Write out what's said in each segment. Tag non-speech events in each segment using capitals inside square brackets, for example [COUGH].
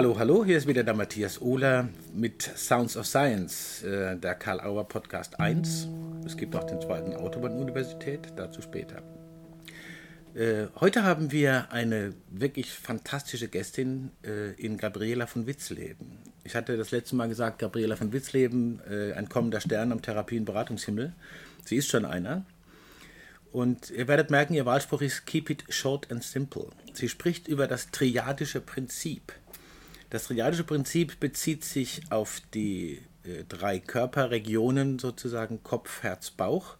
Hallo, hallo, hier ist wieder der Matthias Ohler mit Sounds of Science, äh, der Karl Auer Podcast 1. Es gibt auch den zweiten Autobahn-Universität, dazu später. Äh, heute haben wir eine wirklich fantastische Gästin äh, in Gabriela von Witzleben. Ich hatte das letzte Mal gesagt, Gabriela von Witzleben, ein kommender Stern am Therapie- und Beratungshimmel. Sie ist schon einer. Und ihr werdet merken, ihr Wahlspruch ist Keep it short and simple. Sie spricht über das triadische Prinzip. Das triadische Prinzip bezieht sich auf die äh, drei Körperregionen, sozusagen Kopf, Herz, Bauch.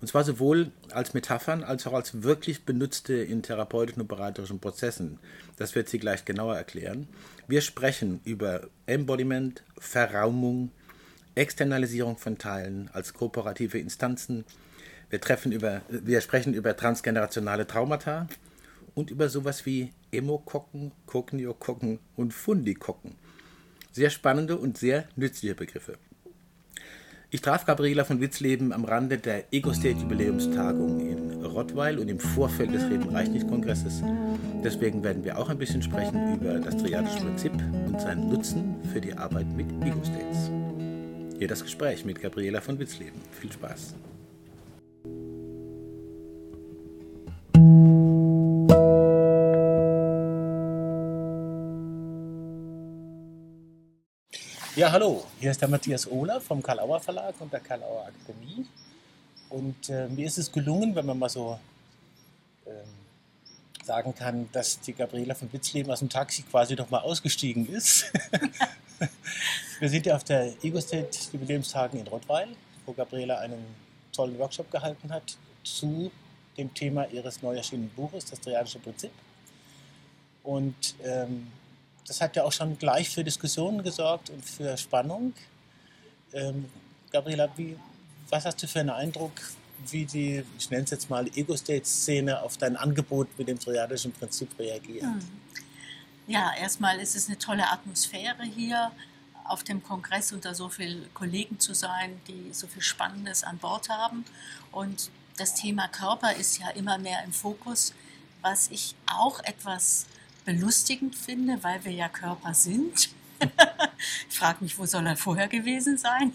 Und zwar sowohl als Metaphern als auch als wirklich benutzte in therapeutischen und beraterischen Prozessen. Das wird sie gleich genauer erklären. Wir sprechen über Embodiment, Verraumung, Externalisierung von Teilen als kooperative Instanzen, wir, treffen über, wir sprechen über transgenerationale Traumata und über sowas wie Emokokken, Kogniokokken und Fundikokken. Sehr spannende und sehr nützliche Begriffe. Ich traf Gabriela von Witzleben am Rande der Ego-State-Jubiläumstagung in Rottweil und im Vorfeld des Reden reicht nicht Kongresses. Deswegen werden wir auch ein bisschen sprechen über das triadische Prinzip und seinen Nutzen für die Arbeit mit Ego-States. Hier das Gespräch mit Gabriela von Witzleben. Viel Spaß. Ja, hallo, hier ist der Matthias Ohler vom Karl-Auer Verlag und der Karl-Auer Akademie. Und äh, mir ist es gelungen, wenn man mal so äh, sagen kann, dass die Gabriela von Witzleben aus dem Taxi quasi doch mal ausgestiegen ist. [LAUGHS] Wir sind ja auf der Ego-State Jubiläumstagen in Rottweil, wo Gabriela einen tollen Workshop gehalten hat zu dem Thema ihres neu erschienenen Buches, das Triadische Prinzip. Und ähm, das hat ja auch schon gleich für Diskussionen gesorgt und für Spannung. Ähm, Gabriela, wie, was hast du für einen Eindruck, wie die, ich nenne es jetzt mal, Ego-State-Szene auf dein Angebot mit dem triadischen Prinzip reagiert? Hm. Ja, erstmal ist es eine tolle Atmosphäre hier auf dem Kongress unter so vielen Kollegen zu sein, die so viel Spannendes an Bord haben. Und das Thema Körper ist ja immer mehr im Fokus, was ich auch etwas belustigend finde, weil wir ja Körper sind. [LAUGHS] ich frage mich, wo soll er vorher gewesen sein?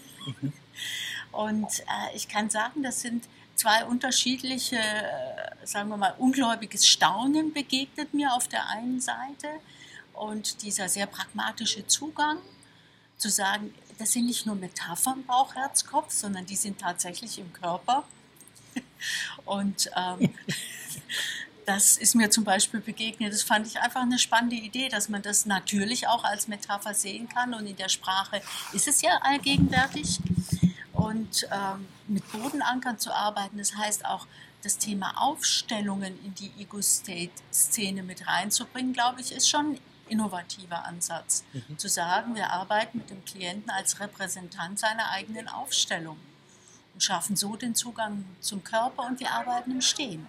Und äh, ich kann sagen, das sind zwei unterschiedliche, äh, sagen wir mal, ungläubiges Staunen begegnet mir auf der einen Seite und dieser sehr pragmatische Zugang zu sagen, das sind nicht nur Metaphern Bauch, Herz, Kopf, sondern die sind tatsächlich im Körper. [LAUGHS] Und ähm, [LAUGHS] das ist mir zum Beispiel begegnet. Das fand ich einfach eine spannende Idee, dass man das natürlich auch als Metapher sehen kann. Und in der Sprache ist es ja allgegenwärtig. Und ähm, mit Bodenankern zu arbeiten, das heißt auch, das Thema Aufstellungen in die Ego-State-Szene mit reinzubringen, glaube ich, ist schon ein innovativer Ansatz. Mhm. Zu sagen, wir arbeiten mit dem Klienten als Repräsentant seiner eigenen Aufstellung und schaffen so den Zugang zum Körper und wir arbeiten im Stehen.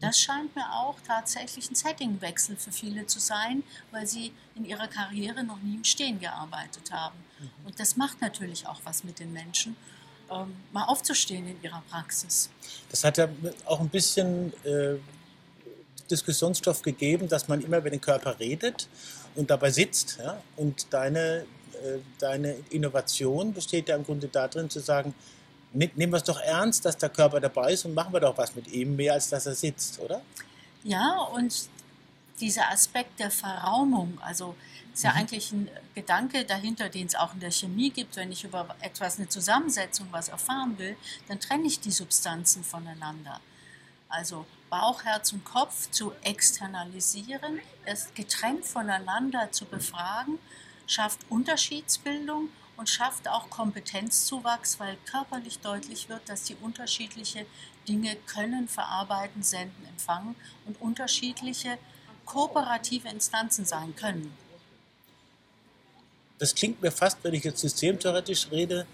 Das scheint mir auch tatsächlich ein Settingwechsel für viele zu sein, weil sie in ihrer Karriere noch nie im Stehen gearbeitet haben. Und das macht natürlich auch was mit den Menschen, ähm, mal aufzustehen in ihrer Praxis. Das hat ja auch ein bisschen äh, Diskussionsstoff gegeben, dass man immer über den Körper redet und dabei sitzt. Ja? Und deine, äh, deine Innovation besteht ja im Grunde darin zu sagen, nehmen wir es doch ernst, dass der Körper dabei ist und machen wir doch was mit ihm, mehr als dass er sitzt, oder? Ja, und dieser Aspekt der Verraumung, also ist ja mhm. eigentlich ein Gedanke dahinter, den es auch in der Chemie gibt. Wenn ich über etwas, eine Zusammensetzung, was erfahren will, dann trenne ich die Substanzen voneinander. Also Bauch, Herz und Kopf zu externalisieren, es getrennt voneinander zu befragen, schafft Unterschiedsbildung und schafft auch Kompetenzzuwachs, weil körperlich deutlich wird, dass die unterschiedliche Dinge können, verarbeiten, senden, empfangen und unterschiedliche kooperative Instanzen sein können. Das klingt mir fast, wenn ich jetzt systemtheoretisch rede,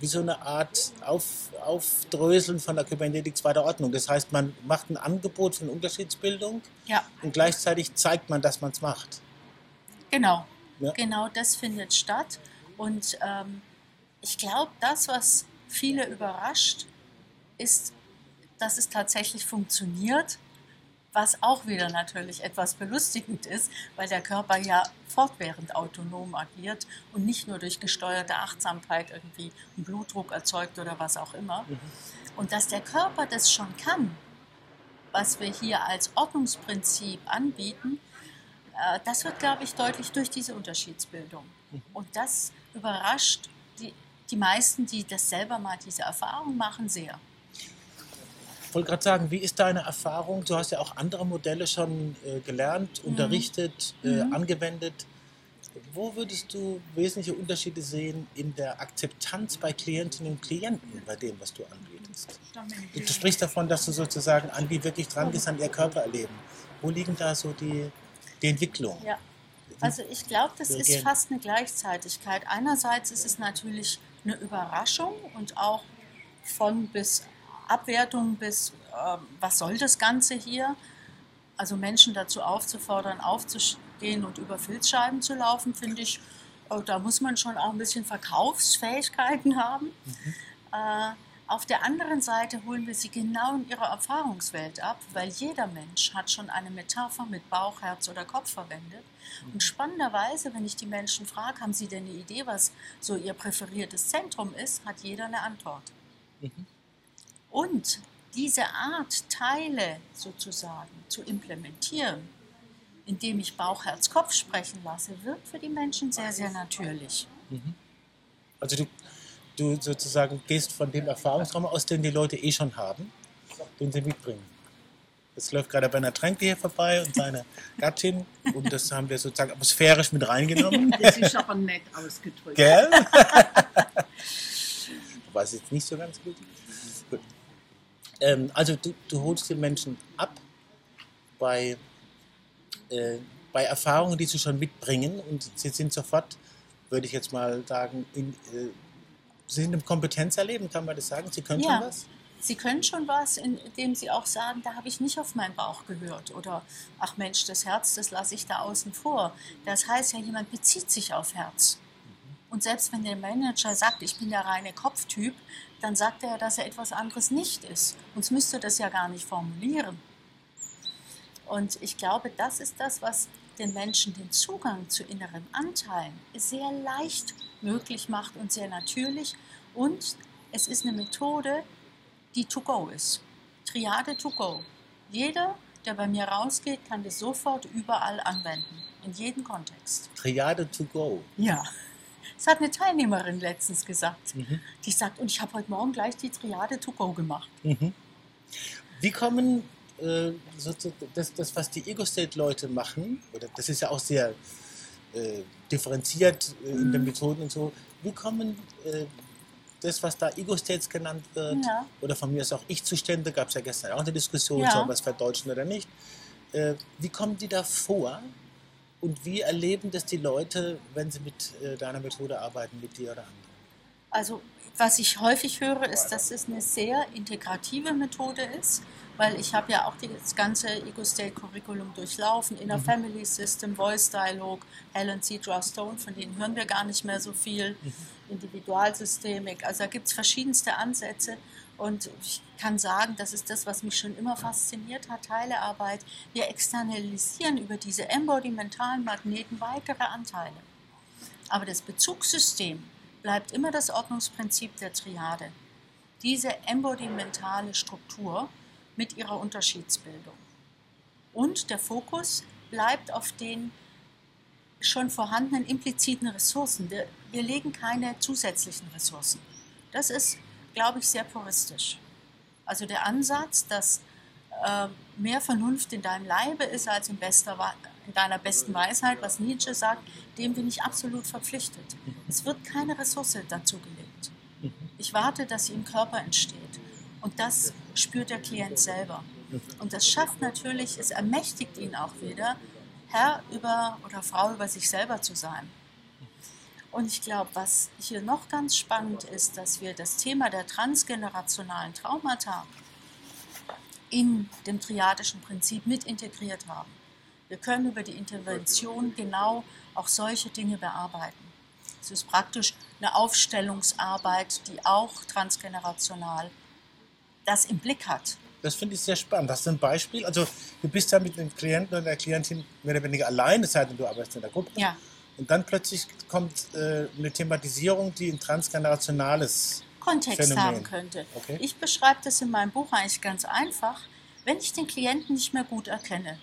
wie so eine Art Auf, Aufdröseln von der Kybernetik zweiter Ordnung. Das heißt, man macht ein Angebot von Unterschiedsbildung ja. und gleichzeitig zeigt man, dass man es macht. Genau, ja. genau das findet statt. Und ähm, ich glaube, das, was viele überrascht, ist, dass es tatsächlich funktioniert. was auch wieder natürlich etwas belustigend ist, weil der Körper ja fortwährend autonom agiert und nicht nur durch gesteuerte Achtsamkeit irgendwie einen Blutdruck erzeugt oder was auch immer. Mhm. Und dass der Körper das schon kann, was wir hier als Ordnungsprinzip anbieten, äh, das wird, glaube ich, deutlich durch diese Unterschiedsbildung. Mhm. Und das überrascht die, die meisten, die das selber mal diese Erfahrung machen, sehr. Ich wollte gerade sagen, wie ist deine Erfahrung? Du hast ja auch andere Modelle schon äh, gelernt, mhm. unterrichtet, äh, mhm. angewendet. Wo würdest du wesentliche Unterschiede sehen in der Akzeptanz bei Klientinnen und Klienten bei dem, was du anbietest? Du sprichst davon, dass du sozusagen an die wirklich dran bist, an ihr Körper erleben. Wo liegen da so die, die Entwicklungen? Ja. Also ich glaube, das ist fast eine Gleichzeitigkeit. Einerseits ist es natürlich eine Überraschung und auch von bis Abwertung bis, äh, was soll das Ganze hier? Also Menschen dazu aufzufordern, aufzustehen und über Filzscheiben zu laufen, finde ich, äh, da muss man schon auch ein bisschen Verkaufsfähigkeiten haben. Mhm. Äh, auf der anderen Seite holen wir sie genau in ihre Erfahrungswelt ab, weil jeder Mensch hat schon eine Metapher mit Bauch, Herz oder Kopf verwendet. Und spannenderweise, wenn ich die Menschen frage, haben sie denn eine Idee, was so ihr präferiertes Zentrum ist, hat jeder eine Antwort. Mhm. Und diese Art, Teile sozusagen zu implementieren, indem ich Bauch, Herz, Kopf sprechen lasse, wirkt für die Menschen sehr, sehr natürlich. Mhm. Also du, du sozusagen gehst von dem Erfahrungsraum aus, den die Leute eh schon haben, den sie mitbringen. Das läuft gerade bei einer Tränke hier vorbei und seine Gattin und das haben wir sozusagen atmosphärisch mit reingenommen. [LAUGHS] Das ist aber nett ausgedrückt. Gell? [LAUGHS] weiß jetzt nicht so ganz gut. gut. Ähm, also du, du, holst den Menschen ab bei, äh, bei Erfahrungen, die sie schon mitbringen und sie sind sofort, würde ich jetzt mal sagen, in, äh, sind im Kompetenzerleben, kann man das sagen? Sie können ja. schon was? Sie können schon was, indem Sie auch sagen, da habe ich nicht auf meinen Bauch gehört. Oder, ach Mensch, das Herz, das lasse ich da außen vor. Das heißt ja, jemand bezieht sich auf Herz. Und selbst wenn der Manager sagt, ich bin der reine Kopftyp, dann sagt er, dass er etwas anderes nicht ist. Uns müsste das ja gar nicht formulieren. Und ich glaube, das ist das, was den Menschen den Zugang zu inneren Anteilen sehr leicht möglich macht und sehr natürlich. Und es ist eine Methode, die to go ist. Triade to go. Jeder, der bei mir rausgeht, kann das sofort überall anwenden, in jedem Kontext. Triade to go. Ja. Das hat eine Teilnehmerin letztens gesagt. Mhm. Die sagt, und ich habe heute Morgen gleich die Triade to go gemacht. Mhm. Wie kommen äh, das, das, was die Ego-State-Leute machen, oder das ist ja auch sehr äh, differenziert äh, in den. Methoden und so, wie kommen äh, das, was da Ego-States genannt wird, ja. oder von mir aus auch Ich-Zustände, gab es ja gestern auch eine Diskussion, ja. soll man es verdeutschen oder nicht, äh, wie kommen die da vor? Und wie erleben das die Leute, wenn sie mit äh, deiner Methode arbeiten, mit dir oder anderen? Also, was ich häufig höre, ist, dass es eine sehr integrative Methode ist, weil ich habe ja auch das ganze Ego-State-Curriculum durchlaufen, Inner mhm. Family System, Voice Dialog, Helen Cedra Stone, von denen hören wir gar nicht mehr so viel, mhm. Individualsystemik, also da gibt es verschiedenste Ansätze und ich kann sagen, das ist das, was mich schon immer fasziniert hat, Teilearbeit. Wir externalisieren über diese embodimentalen Magneten weitere Anteile. Aber das Bezugssystem bleibt immer das Ordnungsprinzip der Triade. Diese embodimentale Struktur mit ihrer Unterschiedsbildung. Und der Fokus bleibt auf den schon vorhandenen impliziten Ressourcen. Wir, wir legen keine zusätzlichen Ressourcen. Das ist glaube ich, sehr puristisch. Also der Ansatz, dass äh, mehr Vernunft in deinem Leibe ist als in, bester, in deiner besten Weisheit, was Nietzsche sagt, dem bin ich absolut verpflichtet. Es wird keine Ressource dazu gelegt. Ich warte, dass sie im Körper entsteht. Und das spürt der Klient selber. Und das schafft natürlich, es ermächtigt ihn auch wieder, Herr über oder Frau über sich selber zu sein. Und ich glaube, was hier noch ganz spannend ist, dass wir das Thema der transgenerationalen Traumata in dem triadischen Prinzip mit integriert haben. Wir können über die Intervention genau auch solche Dinge bearbeiten. Es ist praktisch eine Aufstellungsarbeit, die auch transgenerational das im Blick hat. Das finde ich sehr spannend. Hast du ein Beispiel? Also du bist ja mit dem Klienten oder der Klientin mehr oder weniger allein, es sei denn, du arbeitest in der Gruppe. Ja. Und dann plötzlich kommt äh, eine Thematisierung, die ein transgenerationales Kontext Phänomen. haben könnte. Okay. Ich beschreibe das in meinem Buch eigentlich ganz einfach, wenn ich den Klienten nicht mehr gut erkenne.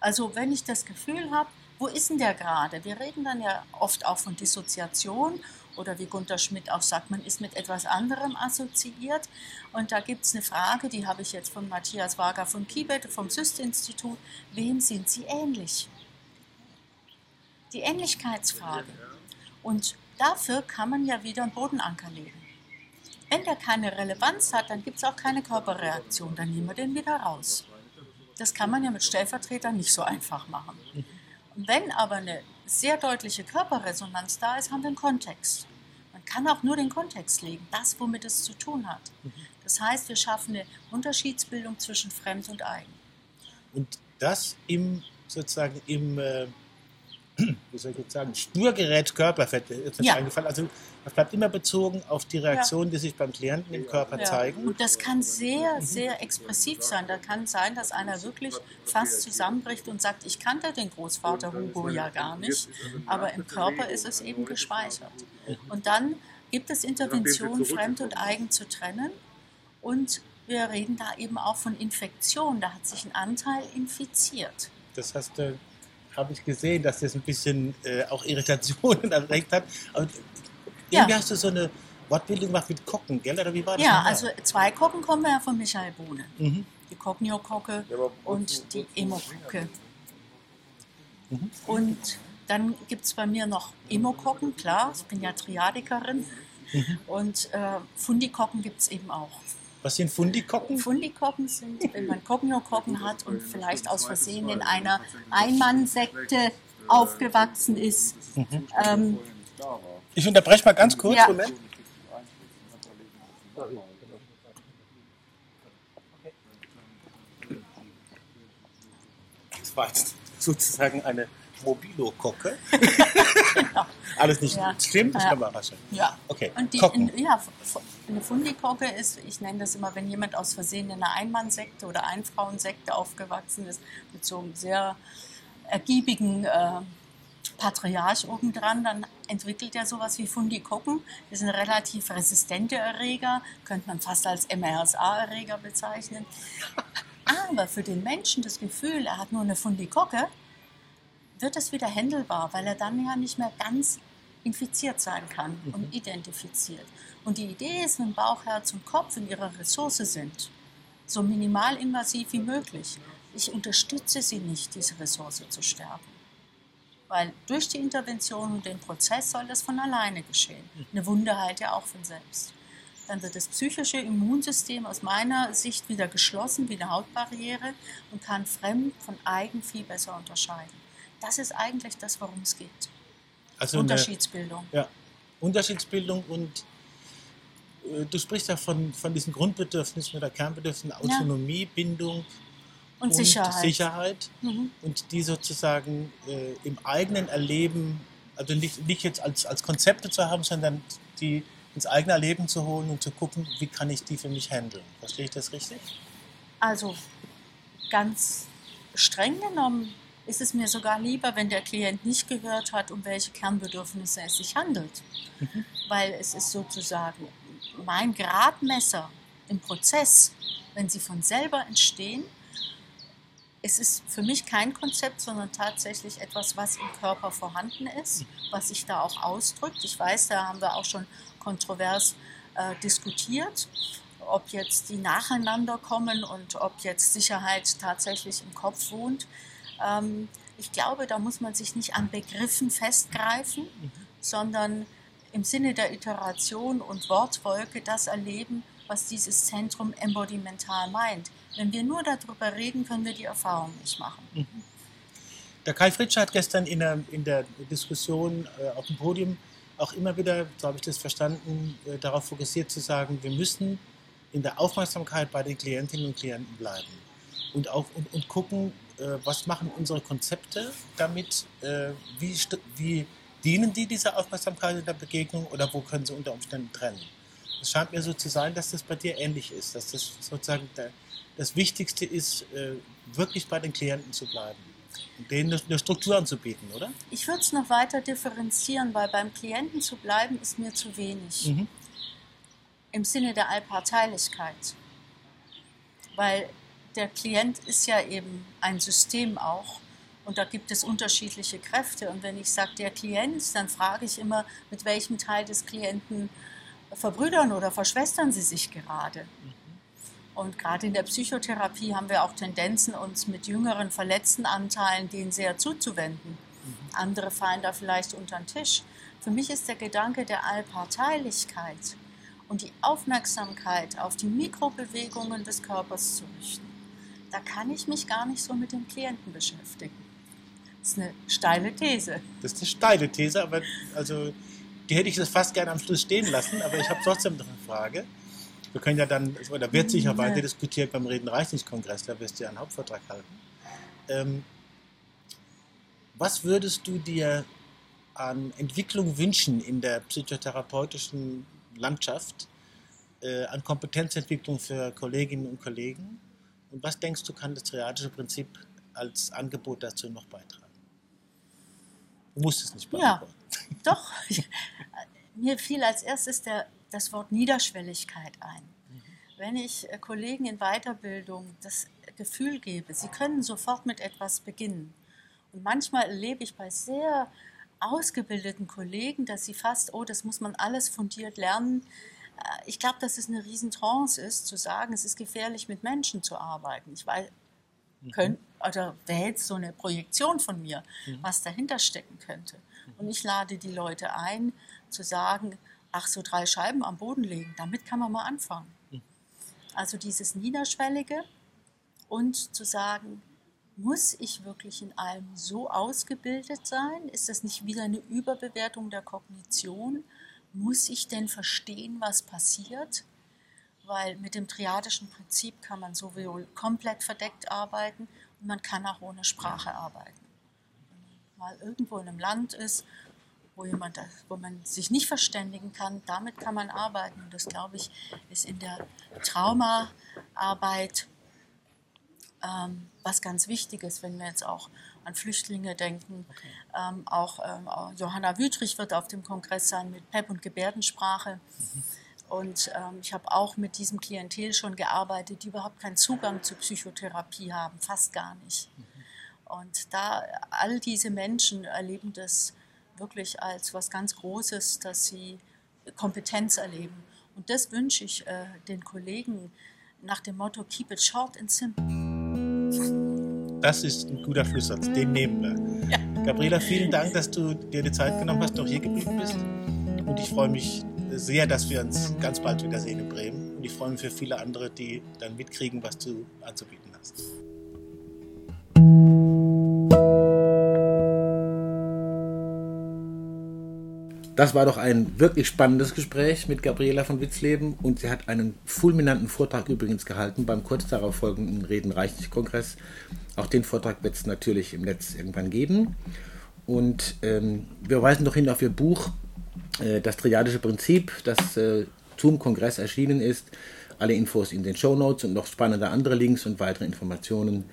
Also wenn ich das Gefühl habe, wo ist denn der gerade? Wir reden dann ja oft auch von Dissoziation oder wie Gunter Schmidt auch sagt, man ist mit etwas anderem assoziiert. Und da gibt es eine Frage, die habe ich jetzt von Matthias Wager von Kibet, vom SYST-Institut. Wem sind sie ähnlich? Die Ähnlichkeitsfrage. Und dafür kann man ja wieder einen Bodenanker legen. Wenn der keine Relevanz hat, dann gibt es auch keine Körperreaktion, dann nehmen wir den wieder raus. Das kann man ja mit Stellvertretern nicht so einfach machen. Wenn aber eine sehr deutliche Körperresonanz da ist, haben wir einen Kontext. Man kann auch nur den Kontext legen, das, womit es zu tun hat. Das heißt, wir schaffen eine Unterschiedsbildung zwischen Fremd und Eigen. Und das im sozusagen im äh, wie soll ich jetzt sagen, Spürgerät Körperfett ist mir Ja. eingefallen. Also das bleibt immer bezogen auf die Reaktionen, die sich beim Klienten im Körper Ja. zeigen. Und das kann sehr, sehr expressiv sein. Da kann sein, dass einer wirklich fast zusammenbricht und sagt, ich kannte den Großvater Hugo ja gar nicht, aber im Körper ist es eben gespeichert. Und dann gibt es Interventionen, Fremd und Eigen zu trennen. Und wir reden da eben auch von Infektion. Da hat sich ein Anteil infiziert. Das heißt, habe ich gesehen, dass das ein bisschen äh, auch Irritationen [LAUGHS] erregt hat. Aber Ja. irgendwie hast du so eine Wortbildung gemacht mit Kocken, gell? Oder wie war das? Ja, nochmal? also zwei Kocken kommen ja von Michael Bohne. Mhm. die Cognio-Kocke und die Emokocke. Und dann gibt es bei mir noch Emokokken, klar, ich bin ja Triadikerin. Und äh, Fundikokken gibt es eben auch. Was sind Fundikocken? Fundikokken sind, wenn man Cognio-Kokken hat und vielleicht aus Versehen in einer Einmannsekte aufgewachsen ist. Ähm, Ich unterbreche mal ganz kurz. Ja. Moment. Das war jetzt sozusagen eine Mobilo-Kocke. [LAUGHS] Alles nicht Ja. schlimm, das Ja. kann man. Ja. Okay, Und die, in, ja, eine Fundikocke ist, ich nenne das immer, wenn jemand aus Versehen in einer Einmannsekte oder Einfrauensekte aufgewachsen ist, mit so einem sehr ergiebigen äh, Patriarch obendran, dann entwickelt er sowas wie Fundikokken. Das sind relativ resistente Erreger, könnte man fast als MRSA-Erreger bezeichnen. Aber für den Menschen das Gefühl, er hat nur eine Fundikocke, wird es wieder händelbar, weil er dann ja nicht mehr ganz infiziert sein kann und identifiziert. Und die Idee ist, wenn Bauch, Herz und Kopf in ihrer Ressource sind, so minimalinvasiv wie möglich. Ich unterstütze sie nicht, diese Ressource zu stärken. Weil durch die Intervention und den Prozess soll das von alleine geschehen. Eine Wunde heilt ja auch von selbst. Dann wird das psychische Immunsystem aus meiner Sicht wieder geschlossen wie eine Hautbarriere und kann fremd von eigen viel besser unterscheiden. Das ist eigentlich das, worum es geht. Also eine, Unterschiedsbildung. ja, Unterschiedsbildung und äh, du sprichst ja von, von diesen Grundbedürfnissen oder Kernbedürfnissen, Autonomie, Bindung Und Sicherheit. Sicherheit Mhm. und die sozusagen äh, im eigenen Erleben, also nicht, nicht jetzt als, als Konzepte zu haben, sondern die ins eigene Erleben zu holen und zu gucken, wie kann ich die für mich handeln. Verstehe ich das richtig? Also ganz streng genommen ist es mir sogar lieber, wenn der Klient nicht gehört hat, um welche Kernbedürfnisse es sich handelt. Weil es ist sozusagen mein Gradmesser im Prozess, wenn sie von selber entstehen. Es ist für mich kein Konzept, sondern tatsächlich etwas, was im Körper vorhanden ist, was sich da auch ausdrückt. Ich weiß, da haben wir auch schon kontrovers äh, diskutiert, ob jetzt die nacheinander kommen und ob jetzt Sicherheit tatsächlich im Kopf wohnt. Ähm, ich glaube, da muss man sich nicht an Begriffen festgreifen, sondern im Sinne der Iteration und Wortwolke das erleben, was dieses Zentrum embodimental meint. Wenn wir nur darüber reden, können wir die Erfahrung nicht machen. Der Kai Fritsche hat gestern in der, in der Diskussion äh, auf dem Podium auch immer wieder, so habe ich das verstanden, äh, darauf fokussiert zu sagen, wir müssen in der Aufmerksamkeit bei den Klientinnen und Klienten bleiben und, auch, und, und gucken, äh, was machen unsere Konzepte damit, äh, wie, wie dienen die dieser Aufmerksamkeit in der Begegnung oder wo können sie unter Umständen trennen. es scheint mir so zu sein, dass das bei dir ähnlich ist, dass das sozusagen der, das Wichtigste ist, äh, wirklich bei den Klienten zu bleiben und denen eine Struktur anzubieten, oder? Ich würde es noch weiter differenzieren, weil beim Klienten zu bleiben ist mir zu wenig. Mhm. Im Sinne der Allparteilichkeit. Weil der Klient ist ja eben ein System auch und da gibt es unterschiedliche Kräfte. Und wenn ich sage der Klient, dann frage ich immer, mit welchem Teil des Klienten verbrüdern oder verschwestern sie sich gerade. Und gerade in der Psychotherapie haben wir auch Tendenzen, uns mit jüngeren verletzten Anteilen denen sehr zuzuwenden. Andere fallen da vielleicht unter den Tisch. Für mich ist der Gedanke der Allparteilichkeit und die Aufmerksamkeit auf die Mikrobewegungen des Körpers zu richten. Da kann ich mich gar nicht so mit dem Klienten beschäftigen. Das ist eine steile These. Das ist eine steile These, aber also die hätte ich das fast gerne am Schluss stehen lassen, aber ich habe trotzdem noch eine Frage. Wir können ja dann, oder wird sicher weiter diskutiert beim Reden Reichskongress, da wirst du ja einen Hauptvertrag halten. Ähm, was würdest du dir an Entwicklung wünschen in der psychotherapeutischen Landschaft, äh, an Kompetenzentwicklung für Kolleginnen und Kollegen? Und was denkst du, kann das triadische Prinzip als Angebot dazu noch beitragen? Du musst es nicht beantworten. Ja, [LAUGHS] doch. Mir fiel als erstes der, das Wort Niederschwelligkeit ein. Mhm. Wenn ich äh, Kollegen in Weiterbildung das Gefühl gebe, sie können sofort mit etwas beginnen. Und manchmal erlebe ich bei sehr ausgebildeten Kollegen, dass sie fast, oh, das muss man alles fundiert lernen. Äh, ich glaube, dass es eine Riesentrance ist, zu sagen, es ist gefährlich, mit Menschen zu arbeiten. Ich weiß, mhm. können, oder wäre jetzt so eine Projektion von mir, mhm. was dahinter stecken könnte. Und ich lade die Leute ein, zu sagen, ach, so drei Scheiben am Boden legen, damit kann man mal anfangen. Mhm. Also dieses Niederschwellige und zu sagen, muss ich wirklich in allem so ausgebildet sein? Ist das nicht wieder eine Überbewertung der Kognition? Muss ich denn verstehen, was passiert? Weil mit dem triadischen Prinzip kann man sowohl komplett verdeckt arbeiten und man kann auch ohne Sprache arbeiten. Wenn man mal irgendwo in einem Land ist, wo, jemand, wo man sich nicht verständigen kann, damit kann man arbeiten. Und das, glaube ich, ist in der Traumaarbeit ähm, was ganz Wichtiges, wenn wir jetzt auch an Flüchtlinge denken. Okay. Ähm, auch ähm, Johanna Wüthrich wird auf dem Kongress sein mit PEP und Gebärdensprache. Mhm. Und ähm, ich habe auch mit diesem Klientel schon gearbeitet, die überhaupt keinen Zugang zur Psychotherapie haben, fast gar nicht. Mhm. Und da all diese Menschen erleben das wirklich als was ganz Großes, dass sie Kompetenz erleben. Und das wünsche ich äh, den Kollegen nach dem Motto Keep it short and simple. Das ist ein guter Schlusssatz, den nehmen wir. Ja. Gabriela, vielen Dank, dass du dir die Zeit genommen hast, noch hier geblieben bist. Und ich freue mich sehr, dass wir uns ganz bald wiedersehen in Bremen. Und ich freue mich für viele andere, die dann mitkriegen, was du anzubieten hast. Das war doch ein wirklich spannendes Gespräch mit Gabriela von Witzleben und sie hat einen fulminanten Vortrag übrigens gehalten beim kurz darauf folgenden Reden Reichlich-Kongress. Auch den Vortrag wird es natürlich im Netz irgendwann geben. Und ähm, wir weisen doch hin auf ihr Buch äh, Das Triadische Prinzip, das äh, zum Kongress erschienen ist. Alle Infos in den Show Notes und noch spannende andere Links und weitere Informationen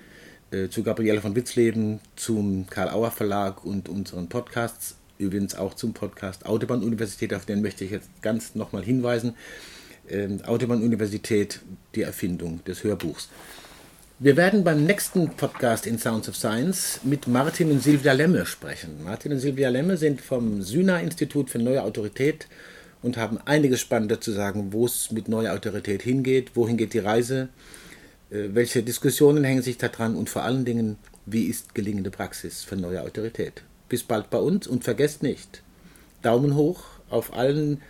äh, zu Gabriela von Witzleben, zum Karl Auer Verlag und unseren Podcasts übrigens auch zum Podcast Autobahn-Universität, auf den möchte ich jetzt ganz nochmal hinweisen. Ähm, Autobahn-Universität, die Erfindung des Hörbuchs. Wir werden beim nächsten Podcast in Sounds of Science mit Martin und Silvia Lemme sprechen. Martin und Silvia Lemme sind vom Syna-Institut für neue Autorität und haben einiges Spannendes zu sagen, wo es mit neuer Autorität hingeht, wohin geht die Reise, äh, welche Diskussionen hängen sich da dran und vor allen Dingen, wie ist gelingende Praxis für neue Autorität bis bald bei uns und vergesst nicht, Daumen hoch auf allen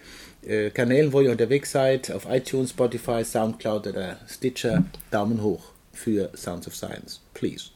äh, Kanälen, wo ihr unterwegs seid, auf iTunes, Spotify, Soundcloud oder Stitcher, Daumen hoch für Sounds of Science. Please.